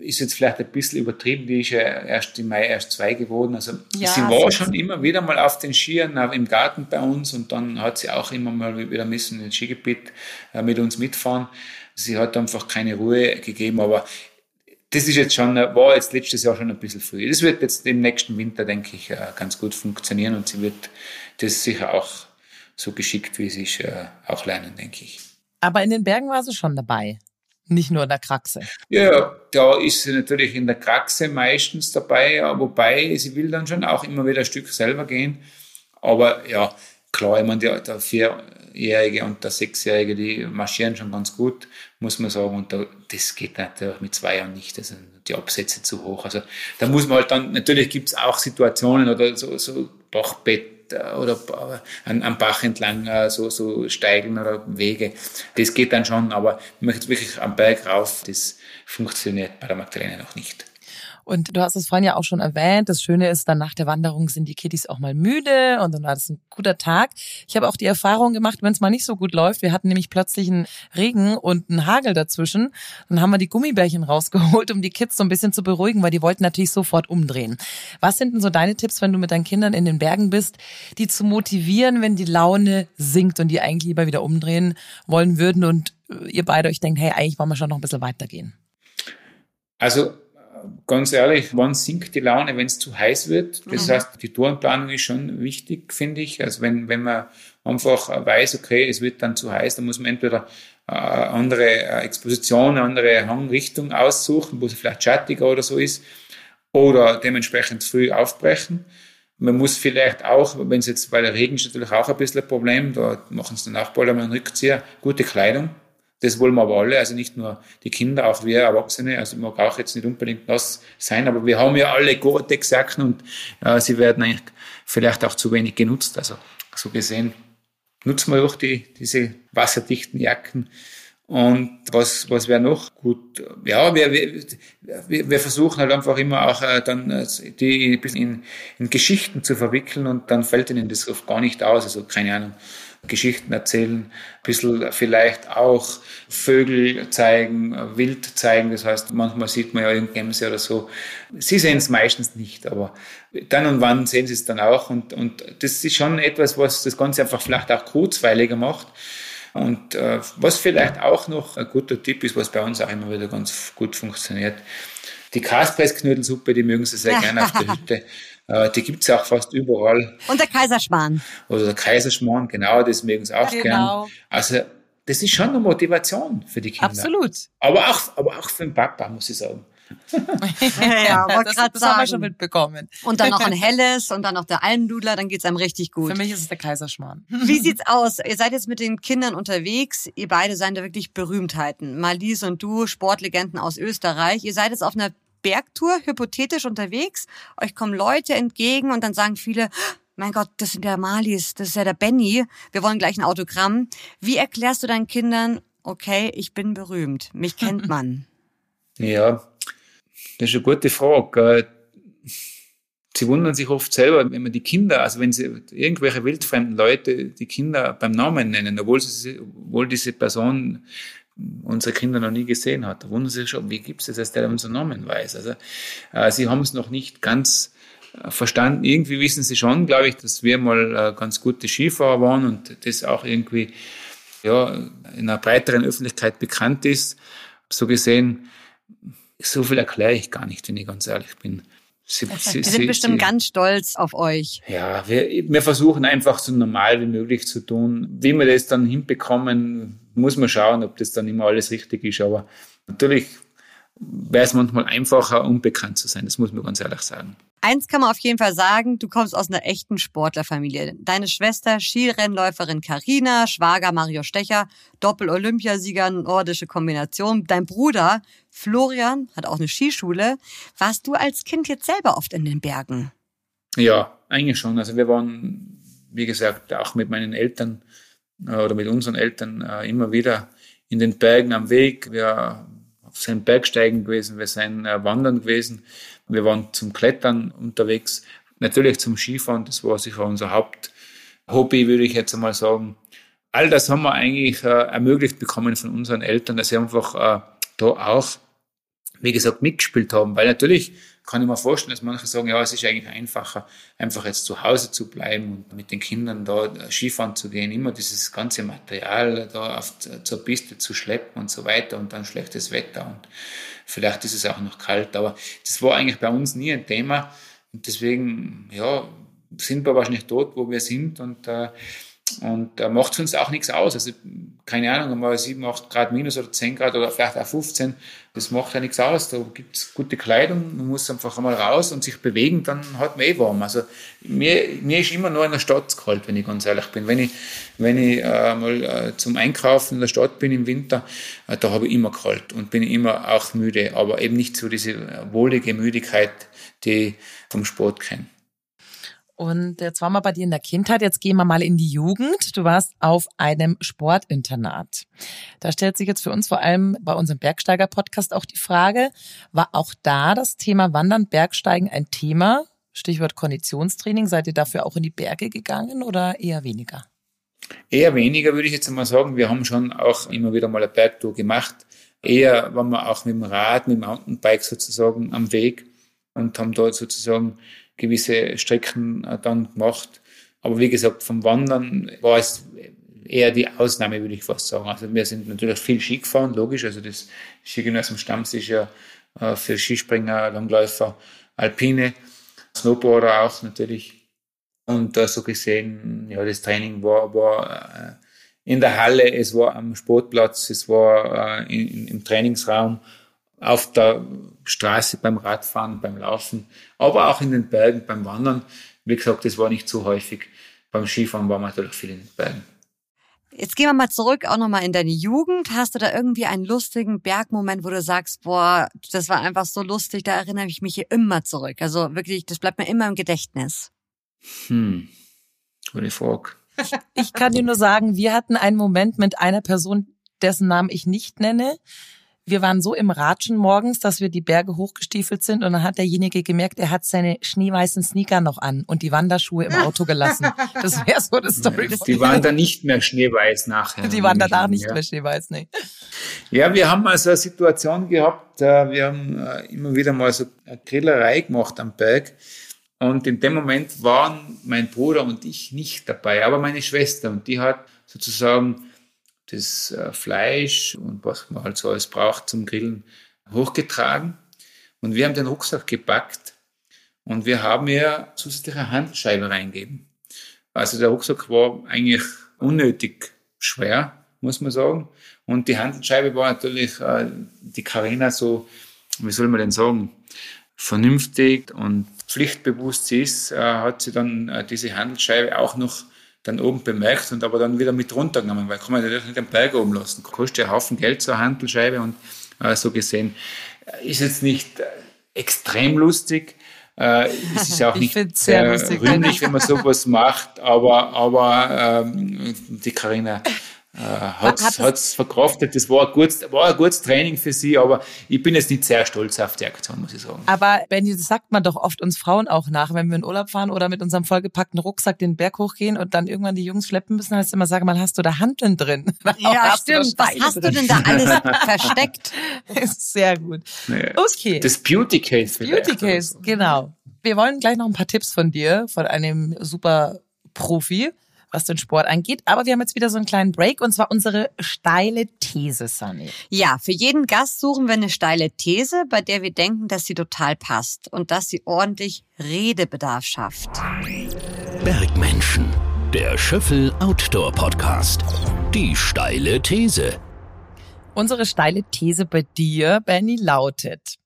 ist jetzt vielleicht ein bisschen übertrieben, die ist ja erst im Mai erst zwei geworden. Also ja, sie war schon immer wieder mal auf den Skiern im Garten bei uns und dann hat sie auch immer mal wieder müssen ins Skigebiet äh, mit uns mitfahren. Sie hat einfach keine Ruhe gegeben, aber das ist jetzt schon, war jetzt letztes Jahr schon ein bisschen früh. Das wird jetzt im nächsten Winter, denke ich, äh, ganz gut funktionieren und sie wird das sicher auch so geschickt, wie sie ist, äh, auch lernen, denke ich. Aber in den Bergen war sie schon dabei. Nicht nur in der Kraxe. Ja, da ist sie natürlich in der Kraxe meistens dabei, wobei sie will dann schon auch immer wieder ein Stück selber gehen. Aber ja, klar, ich meine, der, Vierjährige und der Sechsjährige, die marschieren schon ganz gut, muss man sagen. Und da, das geht natürlich mit zwei Jahren nicht. Also die Absätze zu hoch. Also da muss man halt dann, natürlich gibt es auch Situationen oder so, so Bachbett oder an, am Bach entlang äh, so, so Steigen oder Wege. Das geht dann schon, aber man möchte wirklich am Berg rauf, das funktioniert bei der Magdalena noch nicht. Und du hast es vorhin ja auch schon erwähnt. Das Schöne ist, dann nach der Wanderung sind die Kiddies auch mal müde und dann war das ein guter Tag. Ich habe auch die Erfahrung gemacht, wenn es mal nicht so gut läuft. Wir hatten nämlich plötzlich einen Regen und einen Hagel dazwischen. Dann haben wir die Gummibärchen rausgeholt, um die Kids so ein bisschen zu beruhigen, weil die wollten natürlich sofort umdrehen. Was sind denn so deine Tipps, wenn du mit deinen Kindern in den Bergen bist, die zu motivieren, wenn die Laune sinkt und die eigentlich lieber wieder umdrehen wollen würden und ihr beide euch denkt, hey, eigentlich wollen wir schon noch ein bisschen weitergehen? Also ganz ehrlich, wann sinkt die Laune, wenn es zu heiß wird? Das mhm. heißt, die Tourenplanung ist schon wichtig, finde ich. Also wenn, wenn man einfach weiß, okay, es wird dann zu heiß, dann muss man entweder äh, andere äh, Exposition, andere Hangrichtung aussuchen, wo es vielleicht schattiger oder so ist, oder dementsprechend früh aufbrechen. Man muss vielleicht auch, wenn es jetzt, weil der Regen ist natürlich auch ein bisschen ein Problem, da machen es dann auch bald einmal einen Rückzieher, gute Kleidung das wollen wir aber alle, also nicht nur die Kinder, auch wir Erwachsene. Also ich mag auch jetzt nicht unbedingt nass sein, aber wir haben ja alle Gore-Tex-Jacken und äh, sie werden eigentlich vielleicht auch zu wenig genutzt. Also so gesehen nutzen wir auch die, diese wasserdichten Jacken. Und was, was wäre noch gut? Ja, wir, wir, wir versuchen halt einfach immer auch äh, dann äh, die ein bisschen in, in Geschichten zu verwickeln und dann fällt ihnen das oft gar nicht aus. Also keine Ahnung Geschichten erzählen, ein bisschen vielleicht auch Vögel zeigen, Wild zeigen. Das heißt, manchmal sieht man ja Gämse oder so. Sie sehen es meistens nicht, aber dann und wann sehen sie es dann auch. Und, und das ist schon etwas, was das Ganze einfach vielleicht auch kurzweiliger macht. Und äh, was vielleicht auch noch ein guter Tipp ist, was bei uns auch immer wieder ganz gut funktioniert, die Kaspressknödelsuppe, die mögen sie sehr gerne auf der Hütte. Äh, die gibt's ja auch fast überall. Und der Kaiserschmarrn. Oder der Kaiserschmarrn, genau, das mögen sie auch genau. gern. Also das ist schon eine Motivation für die Kinder. Absolut. Aber auch, aber auch für den Papa, muss ich sagen. ja, ja das, das haben wir schon mitbekommen. Und dann noch ein helles und dann noch der Almdudler, dann geht's einem richtig gut. Für mich ist es der Kaiserschmarrn. Wie sieht's aus? Ihr seid jetzt mit den Kindern unterwegs. Ihr beide seid da wirklich Berühmtheiten. Malise und du, Sportlegenden aus Österreich. Ihr seid jetzt auf einer Bergtour, hypothetisch unterwegs. Euch kommen Leute entgegen und dann sagen viele, mein Gott, das sind ja Malis, das ist ja der Benny. Wir wollen gleich ein Autogramm. Wie erklärst du deinen Kindern, okay, ich bin berühmt, mich kennt man? Ja, das ist eine gute Frage. Sie wundern sich oft selber, wenn man die Kinder, also wenn sie irgendwelche wildfremden Leute die Kinder beim Namen nennen, obwohl, sie, obwohl diese Person unsere Kinder noch nie gesehen hat. Da wundern sie sich schon, wie gibt es das, dass der unseren Namen weiß. Also äh, sie haben es noch nicht ganz äh, verstanden. Irgendwie wissen sie schon, glaube ich, dass wir mal äh, ganz gute Skifahrer waren und das auch irgendwie ja, in einer breiteren Öffentlichkeit bekannt ist. So gesehen, so viel erkläre ich gar nicht, wenn ich ganz ehrlich bin. Sie, sie, sind bestimmt sie, ganz stolz auf euch. Ja, wir, wir versuchen einfach so normal wie möglich zu tun. Wie wir das dann hinbekommen, muss man schauen, ob das dann immer alles richtig ist. Aber natürlich wäre es manchmal einfacher, unbekannt zu sein. Das muss man ganz ehrlich sagen. Eins kann man auf jeden Fall sagen, du kommst aus einer echten Sportlerfamilie. Deine Schwester, Skirennläuferin Karina, Schwager Mario Stecher, Doppel-Olympiasieger, nordische Kombination. Dein Bruder, Florian, hat auch eine Skischule. Warst du als Kind jetzt selber oft in den Bergen? Ja, eigentlich schon. Also wir waren, wie gesagt, auch mit meinen Eltern äh, oder mit unseren Eltern äh, immer wieder in den Bergen am Weg. Wir sind Bergsteigen gewesen, wir sind äh, wandern gewesen, wir waren zum Klettern unterwegs, natürlich zum Skifahren, das war sicher unser Haupthobby, würde ich jetzt einmal sagen. All das haben wir eigentlich äh, ermöglicht bekommen von unseren Eltern, dass sie einfach äh, da auch, wie gesagt, mitgespielt haben, weil natürlich kann ich mir vorstellen, dass manche sagen, ja, es ist eigentlich einfacher, einfach jetzt zu Hause zu bleiben und mit den Kindern da äh, Skifahren zu gehen, immer dieses ganze Material da auf, zur Piste zu schleppen und so weiter und dann schlechtes Wetter und vielleicht ist es auch noch kalt, aber das war eigentlich bei uns nie ein Thema. Und deswegen, ja, sind wir wahrscheinlich dort, wo wir sind. Und äh, und da macht es uns auch nichts aus. Also, keine Ahnung, mal 7, 8 Grad minus oder 10 Grad oder vielleicht auch 15, das macht ja nichts aus. Da gibt es gute Kleidung, man muss einfach einmal raus und sich bewegen, dann hat man eh warm. Also, mir, mir ist immer nur in der Stadt kalt, wenn ich ganz ehrlich bin. Wenn ich, wenn ich äh, mal äh, zum Einkaufen in der Stadt bin im Winter, äh, da habe ich immer kalt und bin immer auch müde, aber eben nicht so diese wohlige Müdigkeit, die vom Sport kenne. Und jetzt waren wir bei dir in der Kindheit, jetzt gehen wir mal in die Jugend. Du warst auf einem Sportinternat. Da stellt sich jetzt für uns vor allem bei unserem Bergsteiger-Podcast auch die Frage, war auch da das Thema Wandern, Bergsteigen ein Thema? Stichwort Konditionstraining. Seid ihr dafür auch in die Berge gegangen oder eher weniger? Eher weniger, würde ich jetzt mal sagen. Wir haben schon auch immer wieder mal eine Bergtour gemacht. Eher waren wir auch mit dem Rad, mit dem Mountainbike sozusagen am Weg und haben dort sozusagen gewisse Strecken äh, dann gemacht. Aber wie gesagt, vom Wandern war es eher die Ausnahme, würde ich fast sagen. Also wir sind natürlich viel Ski gefahren, logisch. Also das Skigymnasium Stamms ist ja äh, für Skispringer, Langläufer, Alpine, Snowboarder auch natürlich. Und äh, so gesehen, ja, das Training war, war in der Halle, es war am Sportplatz, es war in, im Trainingsraum auf der Straße beim Radfahren, beim Laufen, aber auch in den Bergen beim Wandern. Wie gesagt, das war nicht so häufig. Beim Skifahren waren wir natürlich viel in den Bergen. Jetzt gehen wir mal zurück, auch nochmal in deine Jugend. Hast du da irgendwie einen lustigen Bergmoment, wo du sagst, boah, das war einfach so lustig, da erinnere ich mich hier immer zurück. Also wirklich, das bleibt mir immer im Gedächtnis. Hm, gute Frage. Ich kann dir nur sagen, wir hatten einen Moment mit einer Person, dessen Namen ich nicht nenne wir waren so im Ratschen morgens, dass wir die Berge hochgestiefelt sind und dann hat derjenige gemerkt, er hat seine schneeweißen Sneaker noch an und die Wanderschuhe im Auto gelassen. Das wäre so das Story. Die waren dann nicht mehr schneeweiß nachher. Die waren danach nicht ja. mehr schneeweiß, nee. Ja, wir haben also eine Situation gehabt, äh, wir haben äh, immer wieder mal so eine Grillerei gemacht am Berg. Und in dem Moment waren mein Bruder und ich nicht dabei, aber meine Schwester. Und die hat sozusagen das äh, Fleisch und was man halt so alles braucht zum Grillen hochgetragen. Und wir haben den Rucksack gepackt und wir haben ihr zusätzliche Handscheibe reingegeben. Also der Rucksack war eigentlich unnötig schwer, muss man sagen. Und die Handscheibe war natürlich äh, die Karina so, wie soll man denn sagen, vernünftig und pflichtbewusst ist, äh, hat sie dann äh, diese Handscheibe auch noch dann oben bemerkt und aber dann wieder mit runtergenommen, weil kann man natürlich nicht den Berg oben lassen. Kostet ja einen Haufen Geld, so eine Handelscheibe und äh, so gesehen äh, ist jetzt nicht äh, extrem lustig. Äh, es ist auch nicht sehr rühmlich, wenn man sowas macht, aber, aber ähm, die Karina äh, hat es verkraftet. Das war ein, gutes, war ein gutes Training für sie, aber ich bin jetzt nicht sehr stolz auf die Aktion, muss ich sagen. Aber Benny, das sagt man doch oft uns Frauen auch nach, wenn wir in Urlaub fahren oder mit unserem vollgepackten Rucksack den Berg hochgehen und dann irgendwann die Jungs schleppen müssen, heißt immer, sag mal, hast du da Handeln drin? Ja, stimmt. Was hast drin? du denn da alles versteckt? Ist sehr gut. Naja, okay. Das Beauty Case. Beauty Case, so. genau. Wir wollen gleich noch ein paar Tipps von dir, von einem super Profi. Was den Sport angeht. Aber wir haben jetzt wieder so einen kleinen Break und zwar unsere steile These, Sunny. Ja, für jeden Gast suchen wir eine steile These, bei der wir denken, dass sie total passt und dass sie ordentlich Redebedarf schafft. Bergmenschen, der Schöffel Outdoor Podcast. Die steile These. Unsere steile These bei dir, Benny, lautet.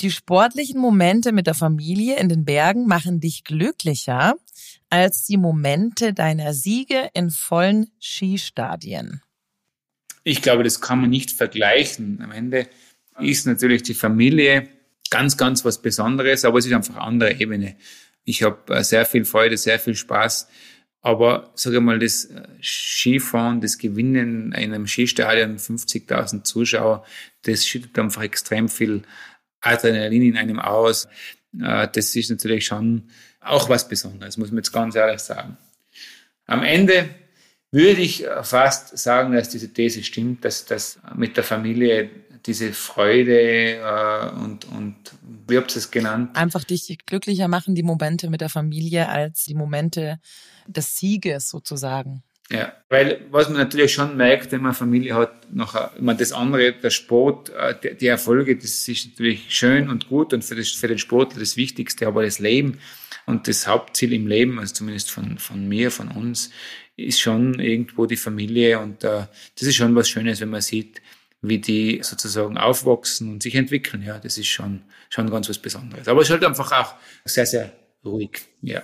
Die sportlichen Momente mit der Familie in den Bergen machen dich glücklicher als die Momente deiner Siege in vollen Skistadien. Ich glaube, das kann man nicht vergleichen. Am Ende ist natürlich die Familie ganz, ganz was Besonderes, aber es ist einfach eine andere Ebene. Ich habe äh, sehr viel Freude, sehr viel Spaß. Aber sage mal, das äh, Skifahren, das Gewinnen in einem Skistadion, 50.000 Zuschauer, das schüttet einfach extrem viel Adrenalin in einem aus. Äh, das ist natürlich schon auch was Besonderes, muss man jetzt ganz ehrlich sagen. Am Ende würde ich fast sagen, dass diese These stimmt, dass das mit der Familie diese Freude äh, und, und wie habt ihr es genannt? Einfach dich glücklicher machen, die Momente mit der Familie, als die Momente des Sieges sozusagen. Ja, weil was man natürlich schon merkt, wenn man Familie hat, nachher, ich meine, das andere, der Sport, äh, die, Erfolge, das ist natürlich schön und gut und für, das, für den Sportler das Wichtigste, aber das Leben und das Hauptziel im Leben, also zumindest von, von mir, von uns, ist schon irgendwo die Familie und äh, das ist schon was Schönes, wenn man sieht, wie die sozusagen aufwachsen und sich entwickeln. Ja, das ist schon, schon ganz was Besonderes. Aber es ist halt einfach auch sehr, sehr ruhig. Ja.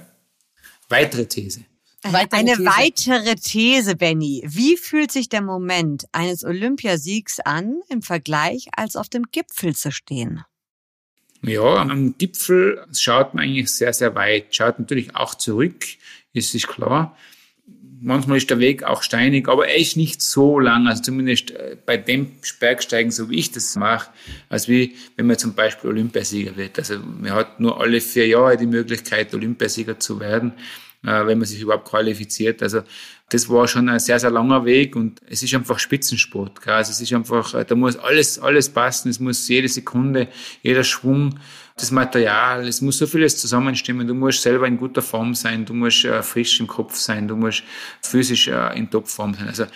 Weitere These. Weitere Eine These. weitere These, Benny. Wie fühlt sich der Moment eines Olympiasiegs an im Vergleich, als auf dem Gipfel zu stehen? Ja, am Gipfel schaut man eigentlich sehr, sehr weit. Schaut natürlich auch zurück, ist sich klar. Manchmal ist der Weg auch steinig, aber er ist nicht so lang, also zumindest äh, bei dem Bergsteigen, so wie ich das mache, als wie wenn man zum Beispiel Olympiasieger wird. Also man hat nur alle vier Jahre die Möglichkeit, Olympiasieger zu werden. Äh, wenn man sich überhaupt qualifiziert. Also das war schon ein sehr, sehr langer Weg und es ist einfach Spitzensport. Gell? Also es ist einfach, äh, da muss alles, alles passen. Es muss jede Sekunde, jeder Schwung, das Material, es muss so vieles zusammenstimmen. Du musst selber in guter Form sein, du musst äh, frisch im Kopf sein, du musst physisch äh, in Topform sein. Also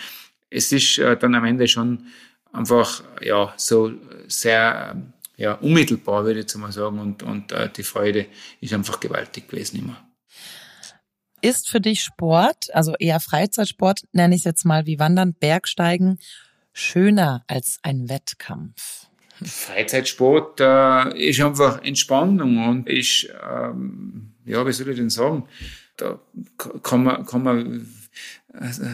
es ist äh, dann am Ende schon einfach ja so sehr ja, unmittelbar, würde ich jetzt mal sagen. Und, und äh, die Freude ist einfach gewaltig gewesen immer. Ist für dich Sport, also eher Freizeitsport, nenne ich es jetzt mal wie Wandern, Bergsteigen, schöner als ein Wettkampf? Freizeitsport äh, ist einfach Entspannung und ist, ähm, ja, wie soll ich denn sagen, da kann man, kann man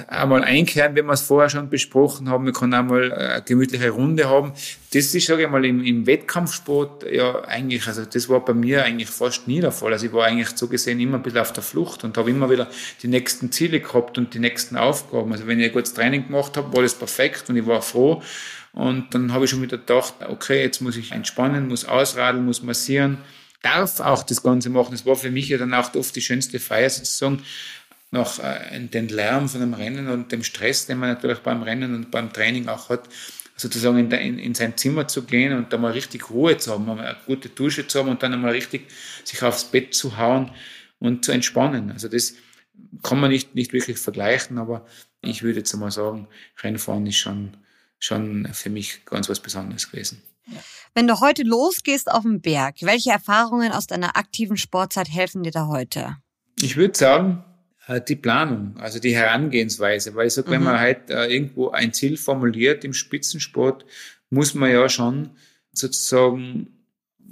einmal einkehren, wenn wir es vorher schon besprochen haben. Man kann einmal eine gemütliche Runde haben. Das ist, sage ich mal, im, im Wettkampfsport ja eigentlich, also das war bei mir eigentlich fast nie der Fall. Also ich war eigentlich so gesehen immer ein bisschen auf der Flucht und habe immer wieder die nächsten Ziele gehabt und die nächsten Aufgaben. Also wenn ich ein gutes Training gemacht habe, war das perfekt und ich war froh. Und dann habe ich schon wieder gedacht, okay, jetzt muss ich entspannen, muss ausradeln, muss massieren darf auch das Ganze machen. Das war für mich ja dann auch oft die schönste Feier sozusagen, nach äh, den Lärm von dem Rennen und dem Stress, den man natürlich beim Rennen und beim Training auch hat, sozusagen in, in, in sein Zimmer zu gehen und da mal richtig Ruhe zu haben, eine gute Dusche zu haben und dann einmal richtig sich aufs Bett zu hauen und zu entspannen. Also das kann man nicht, nicht wirklich vergleichen, aber ich würde jetzt mal sagen, Rennfahren ist schon, schon für mich ganz was Besonderes gewesen. Wenn du heute losgehst auf den Berg, welche Erfahrungen aus deiner aktiven Sportzeit helfen dir da heute? Ich würde sagen, die Planung, also die Herangehensweise, weil ich sage, mhm. wenn man halt äh, irgendwo ein Ziel formuliert im Spitzensport, muss man ja schon sozusagen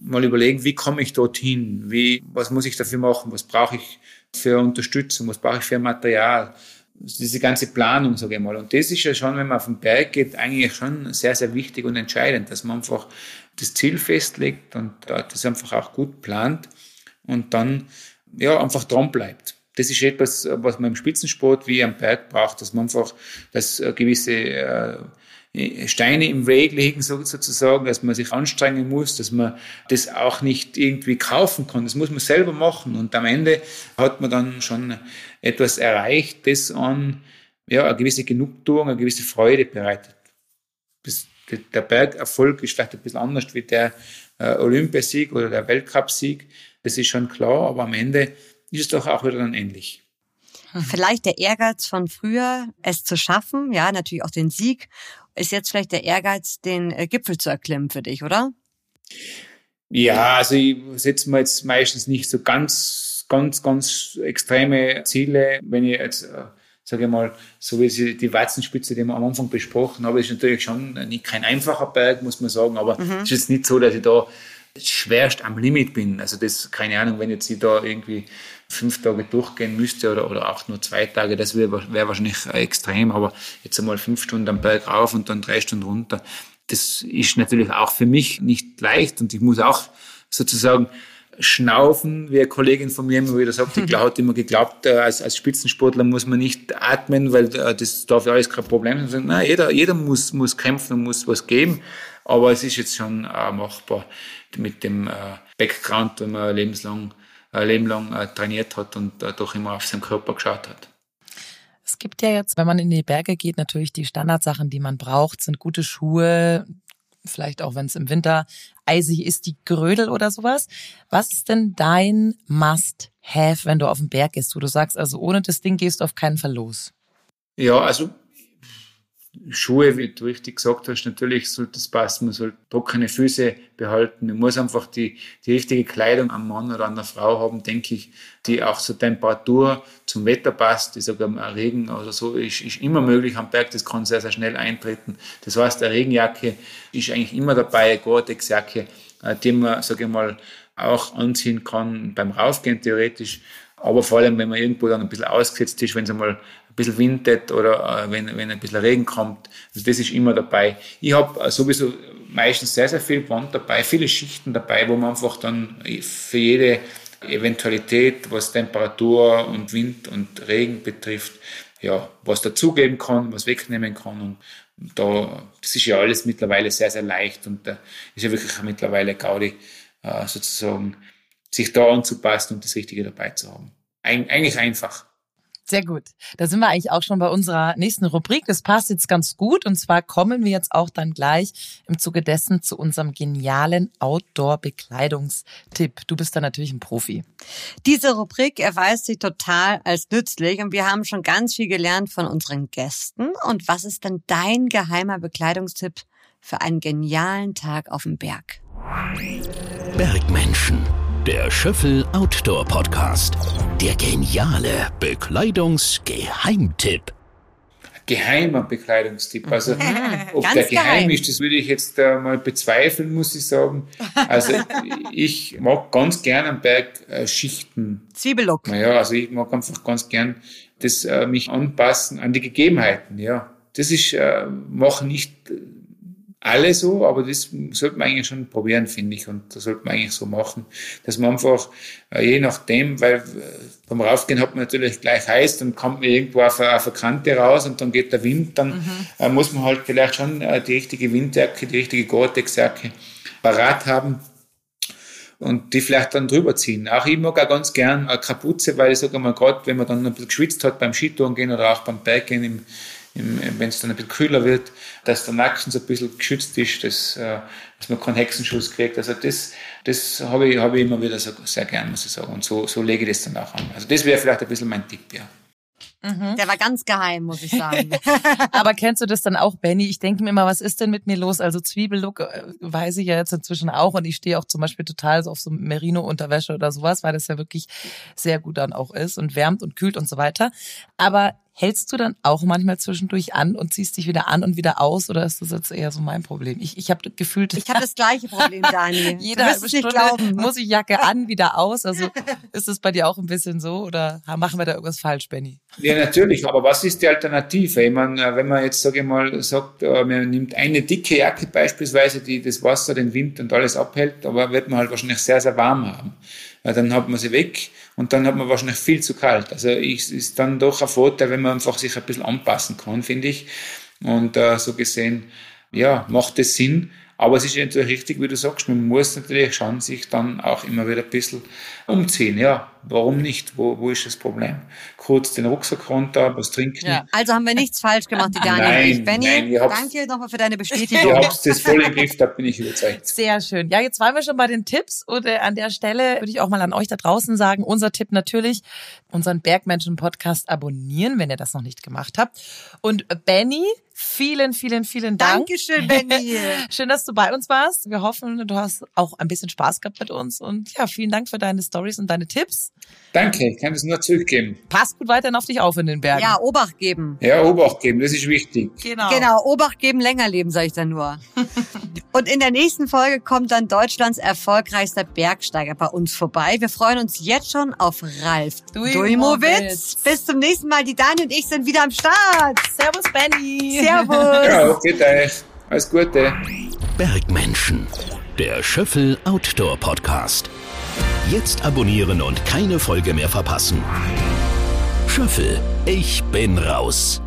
mal überlegen, wie komme ich dorthin? Wie, was muss ich dafür machen? Was brauche ich für Unterstützung? Was brauche ich für Material? Diese ganze Planung, sage ich mal. Und das ist ja schon, wenn man auf den Berg geht, eigentlich schon sehr, sehr wichtig und entscheidend, dass man einfach das Ziel festlegt und das einfach auch gut plant und dann ja einfach dran bleibt das ist etwas, was man im Spitzensport wie am Berg braucht, dass man einfach, dass gewisse äh, Steine im Weg liegen sozusagen, dass man sich anstrengen muss, dass man das auch nicht irgendwie kaufen kann. Das muss man selber machen. Und am Ende hat man dann schon etwas erreicht, das an ja, eine gewisse Genugtuung, eine gewisse Freude bereitet. Das, der Bergerfolg ist vielleicht ein bisschen anders wie der äh, Olympiasieg oder der Weltcupsieg. Das ist schon klar, aber am Ende ist es doch auch wieder dann ähnlich. Vielleicht der Ehrgeiz von früher, es zu schaffen, ja, natürlich auch den Sieg, ist jetzt vielleicht der Ehrgeiz, den äh, Gipfel zu erklimmen für dich, oder? Ja, also ich setze mir jetzt meistens nicht so ganz, ganz, ganz extreme Ziele. Wenn ich jetzt, äh, sage ich mal, so wie die Watzenspitze, die wir am Anfang besprochen haben, ist natürlich schon nicht kein einfacher Berg, muss man sagen, aber mhm. es ist jetzt nicht so, dass ich da schwerst am Limit bin. Also das, keine Ahnung, wenn jetzt ich da irgendwie fünf Tage durchgehen müsste oder, oder auch nur zwei Tage, das wäre wär wahrscheinlich extrem, aber jetzt einmal fünf Stunden am Berg rauf und dann drei Stunden runter, das ist natürlich auch für mich nicht leicht und ich muss auch sozusagen schnaufen, wie eine Kollegin von mir immer wieder sagt, die hat immer geglaubt, äh, als, als Spitzensportler muss man nicht atmen, weil äh, das darf ja alles kein Problem sein. Nein, jeder, jeder muss, muss kämpfen und muss was geben, aber es ist jetzt schon äh, machbar mit dem Background, wenn man lebenslang, Leben lang trainiert hat und doch immer auf seinen Körper geschaut hat. Es gibt ja jetzt, wenn man in die Berge geht, natürlich die Standardsachen, die man braucht, sind gute Schuhe, vielleicht auch wenn es im Winter eisig ist, die Grödel oder sowas. Was ist denn dein Must-Have, wenn du auf den Berg gehst, wo du sagst, also ohne das Ding gehst du auf keinen Fall los? Ja, also Schuhe, wie du richtig gesagt hast, natürlich sollte das passen. Man soll trockene Füße behalten. Man muss einfach die, die richtige Kleidung am Mann oder an der Frau haben, denke ich, die auch zur Temperatur, zum Wetter passt. Ich sage, Regen oder so ist, ist immer möglich am Berg. Das kann sehr, sehr schnell eintreten. Das heißt, eine Regenjacke ist eigentlich immer dabei, eine Gore-Tex-Jacke, äh, die man, sage ich mal, auch anziehen kann beim Raufgehen theoretisch. Aber vor allem, wenn man irgendwo dann ein bisschen ausgesetzt ist, wenn es einmal bisschen windet oder äh, wenn, wenn ein bisschen Regen kommt. Also das ist immer dabei. Ich habe äh, sowieso meistens sehr, sehr viel Band dabei, viele Schichten dabei, wo man einfach dann für jede Eventualität, was Temperatur und Wind und Regen betrifft, ja, was dazugeben kann, was wegnehmen kann. Und da, das ist ja alles mittlerweile sehr, sehr leicht und da ist ja wirklich mittlerweile Gaudi, äh, sozusagen, sich da anzupassen und das Richtige dabei zu haben. Eig eigentlich einfach. Sehr gut. Da sind wir eigentlich auch schon bei unserer nächsten Rubrik. Das passt jetzt ganz gut. Und zwar kommen wir jetzt auch dann gleich im Zuge dessen zu unserem genialen Outdoor-Bekleidungstipp. Du bist da natürlich ein Profi. Diese Rubrik erweist sich total als nützlich und wir haben schon ganz viel gelernt von unseren Gästen. Und was ist denn dein geheimer Bekleidungstipp für einen genialen Tag auf dem Berg? Bergmenschen der Schöffel Outdoor Podcast. Der geniale Bekleidungsgeheimtipp. Geheimer Bekleidungstipp. Also, ob der geheim, geheim ist, das würde ich jetzt äh, mal bezweifeln, muss ich sagen. Also, ich mag ganz gern am Berg äh, Schichten. Zwiebellock. Naja, also ich mag einfach ganz gern das, äh, mich anpassen an die Gegebenheiten, ja. Das ist, äh, mach nicht alle so, aber das sollte man eigentlich schon probieren, finde ich. Und das sollte man eigentlich so machen, dass man einfach, äh, je nachdem, weil äh, beim Raufgehen hat man natürlich gleich heiß, dann kommt man irgendwo auf eine, auf eine Kante raus und dann geht der Wind, dann mhm. Äh, muss man halt vielleicht schon die richtige Windjacke, die richtige Gore-Tex-Jacke parat haben und die vielleicht dann drüber ziehen. Auch ich mag auch ganz gern eine Kapuze, weil ich sage mal, gerade wenn man dann ein bisschen geschwitzt hat beim Skitouren gehen oder auch beim Berggehen im, wenn es dann ein bisschen kühler wird, dass der Nacken so ein bisschen geschützt ist, dass, äh, dass man keinen Hexenschuss kriegt. Also das, das habe ich, habe ich immer wieder so, sehr gern, muss ich sagen. Und so, so lege ich das dann auch an. Also das wäre vielleicht ein bisschen mein Tipp, ja. Mhm. Der war ganz geheim, muss ich sagen. Aber kennst du das dann auch, Benny? Ich denke mir immer, was ist denn mit mir los? Also Zwiebellook äh, weiß ich ja jetzt inzwischen auch und ich stehe auch zum Beispiel total so auf so Merino-Unterwäsche oder sowas, weil das ja wirklich sehr gut dann auch ist und wärmt und kühlt und so weiter. Aber Hältst du dann auch manchmal zwischendurch an und ziehst dich wieder an und wieder aus oder ist das jetzt eher so mein Problem? Ich, ich habe gefühlt... Ich habe das gleiche Problem, Dani. Jede halbe Stunde glauben. muss ich Jacke an, wieder aus. Also ist es bei dir auch ein bisschen so oder machen wir da irgendwas falsch, Benny? Ja, natürlich. Aber was ist die Alternative? Ich meine, wenn man jetzt, sage ich mal, sagt, äh, man nimmt eine dicke Jacke beispielsweise, die das Wasser, den Wind und alles abhält, aber wird man halt wahrscheinlich sehr, sehr warm haben. Dann hat man sie weg und dann hat man wahrscheinlich viel zu kalt. Also es ist dann doch ein Vorteil, wenn man einfach sich ein bisschen anpassen kann, finde ich. Und äh, so gesehen, ja, macht es Sinn. Aber es ist natürlich richtig, wie du sagst, man muss natürlich schon sich dann auch immer wieder ein bisschen umziehen, ja. Warum nicht? Wo, wo ist das Problem? Kurz den Rucksack runter, was trinken. Ja. Also haben wir nichts falsch gemacht, die Daniel nein, und ich. Benny, nein, danke nochmal für deine Bestätigung. Ihr habt das voll im Griff, da bin ich überzeugt. Sehr schön. Ja, jetzt waren wir schon bei den Tipps und äh, an der Stelle würde ich auch mal an euch da draußen sagen, unser Tipp natürlich, unseren Bergmenschen-Podcast abonnieren, wenn ihr das noch nicht gemacht habt. Und Benny, Vielen, vielen, vielen Dank. Dankeschön, Benny. Schön, dass du bei uns warst. Wir hoffen, du hast auch ein bisschen Spaß gehabt mit uns. Und ja, vielen Dank für deine Stories und deine Tipps. Danke, ich kann es nur zurückgeben. Pass gut weiterhin auf dich auf in den Bergen. Ja, Obacht geben. Ja, Obacht geben, das ist wichtig. Genau. Genau, Obacht geben, länger leben, sage ich dann nur. und in der nächsten Folge kommt dann Deutschlands erfolgreichster Bergsteiger bei uns vorbei. Wir freuen uns jetzt schon auf Ralf Duimowitz. Bis zum nächsten Mal. Die Dani und ich sind wieder am Start. Servus, Benny. Servus. Ja, geht euch. Alles Gute. Bergmenschen, der Schöffel Outdoor Podcast. Jetzt abonnieren und keine Folge mehr verpassen. Schöffel, ich bin raus.